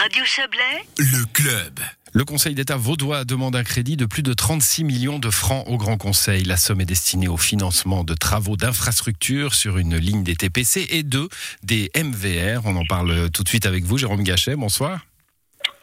Radio Chablais, Le club. Le Conseil d'État vaudois demande un crédit de plus de 36 millions de francs au Grand Conseil. La somme est destinée au financement de travaux d'infrastructure sur une ligne des TPC et de des MVR. On en parle tout de suite avec vous, Jérôme Gachet. Bonsoir.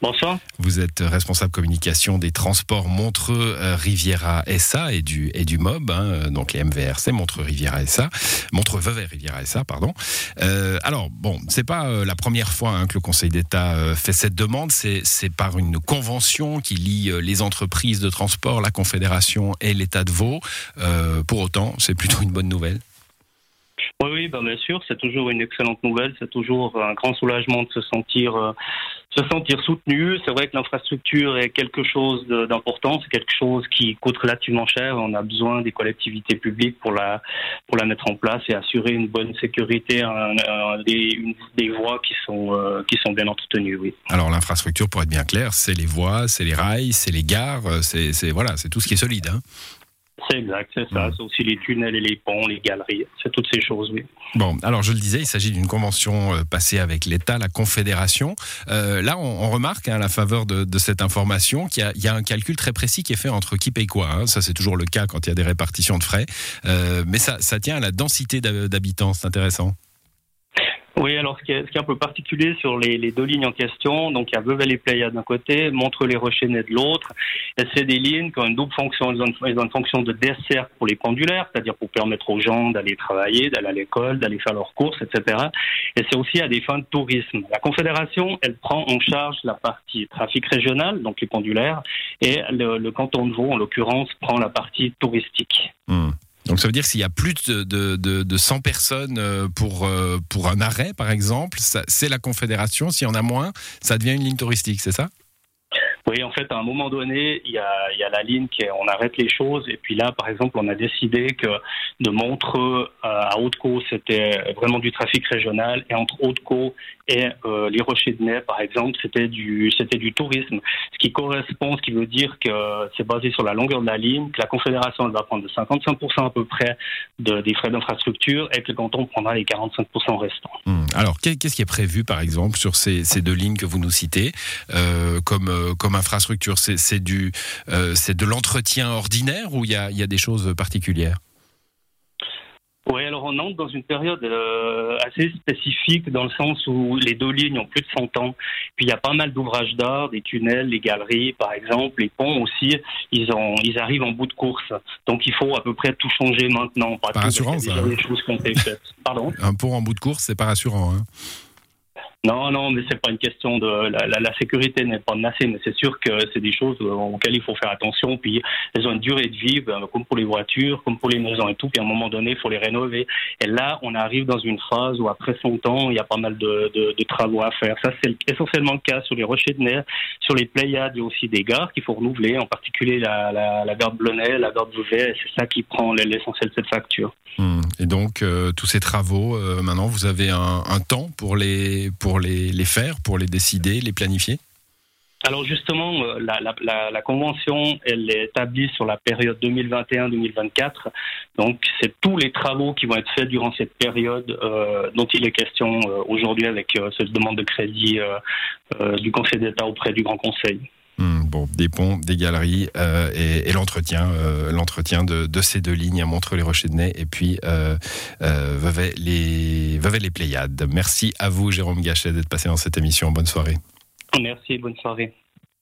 Bonsoir. Vous êtes responsable communication des transports Montreux Riviera SA et du et du MOB, hein, donc les MVRC Montreux Riviera SA, Montreux Vevey Riviera SA, pardon. Euh, alors bon, c'est pas euh, la première fois hein, que le Conseil d'État euh, fait cette demande. C'est par une convention qui lie les entreprises de transport, la Confédération et l'État de Vaud. Euh, pour autant, c'est plutôt une bonne nouvelle. Oui, oui, ben, bien sûr, c'est toujours une excellente nouvelle. C'est toujours un grand soulagement de se sentir, euh, se sentir soutenu. C'est vrai que l'infrastructure est quelque chose d'important. C'est quelque chose qui coûte relativement cher. On a besoin des collectivités publiques pour la, pour la mettre en place et assurer une bonne sécurité, des, voies qui sont, euh, qui sont bien entretenues. Oui. Alors l'infrastructure, pour être bien clair, c'est les voies, c'est les rails, c'est les gares, euh, c'est voilà, tout ce qui est solide. hein. C'est exact, c'est ça. C'est aussi les tunnels et les ponts, les galeries. C'est toutes ces choses, oui. Bon, alors je le disais, il s'agit d'une convention euh, passée avec l'État, la Confédération. Euh, là, on, on remarque hein, à la faveur de, de cette information qu'il y, a- il y a un calcul très précis qui est fait entre qui paye quoi. hein. Ça, c'est toujours le cas quand il y a des répartitions de frais. Euh, mais ça, ça tient à la densité d'hab- d'habitants, c'est intéressant. Oui, alors ce qui, est, ce qui est un peu particulier sur les, les deux lignes en question, donc il y a Vevey les Pléiades d'un côté, Montreux les Rochers-Nez de l'autre, et c'est des lignes qui ont une double fonction. Elles ont une, elles ont une fonction de dessert pour les pendulaires, c'est-à-dire pour permettre aux gens d'aller travailler, d'aller à l'école, d'aller faire leurs courses, etc. Et c'est aussi à des fins de tourisme. La Confédération, elle prend en charge la partie trafic régional, donc les pendulaires, et le, le canton de Vaud, en l'occurrence, prend la partie touristique. Hmm. Donc ça veut dire s'il y a plus de, de, de, de 100 personnes euh, pour, euh, pour un arrêt, par exemple, c'est la Confédération. S'il y en a moins, ça devient une ligne touristique, c'est ça? Oui, en fait, à un moment donné, il y a, la ligne qui est, on arrête les choses. Et puis là, par exemple, on a décidé que de Montreux euh, à Haute-Caux, c'était vraiment du trafic régional. Et entre Haute-Caux et euh, les Rochers de Nez, par exemple, c'était du, c'était du tourisme. Ce qui correspond, ce qui veut dire que c'est basé sur la longueur de la ligne, que la Confédération elle va prendre de 55% à peu près de, des frais d'infrastructure et que le canton prendra les 45% restants. Hmm. Alors, qu'est- qu'est-ce qui est prévu, par exemple, sur ces, deux lignes que vous nous citez euh, comme, euh, comme infrastructure C'est du, euh, c'est de l'entretien ordinaire ou il y a, y a des choses particulières? Oui, alors on entre dans une période euh, assez spécifique dans le sens où les deux lignes ont plus de 100 ans. Puis il y a pas mal d'ouvrages d'art, des tunnels, les galeries par exemple, les ponts aussi, ils, ont, ils arrivent en bout de course. Donc il faut à peu près tout changer maintenant. Pas Pas tout, rassurant, ça. choses. Pardon? Un pont en bout de course, c'est pas rassurant. Hein Non, non, mais c'est pas une question de la, sécurité n'est pas menacée, mais c'est sûr que c'est des choses euh, auxquelles il faut faire attention. Puis elles ont une durée de vie, ben, comme pour les voitures, comme pour les maisons et tout. Puis à un moment donné, il faut les rénover. Et là, on arrive dans une phase où après 100 ans, il y a pas mal de, travaux à faire. Ça, c'est essentiellement le cas sur les Rochers de Nez, sur les Pléiades, il y a aussi des gares qu'il faut renouveler, en particulier la, la, la gare de la gare de C'est ça qui prend l'essentiel de cette facture. Hmm. Et donc, euh, tous ces travaux, euh, maintenant, vous avez un, un temps pour les, pour les, les faire, pour les décider, les planifier Alors justement, euh, la, convention, elle est établie sur la période 2021-2024. Donc c'est tous les travaux qui vont être faits durant cette période euh, dont il est question euh, aujourd'hui avec cette demande de crédit du Conseil d'État auprès du Grand Conseil. Des ponts, des galeries euh, et, et l'entretien, euh, l'entretien de, de ces deux lignes à Montreux-les-Rochers-de-Nez et puis euh, euh, Vevey les, Vevey les Pléiades. Merci à vous, Jérôme Gachet, d'être passé dans cette émission. Bonne soirée. Merci, bonne soirée.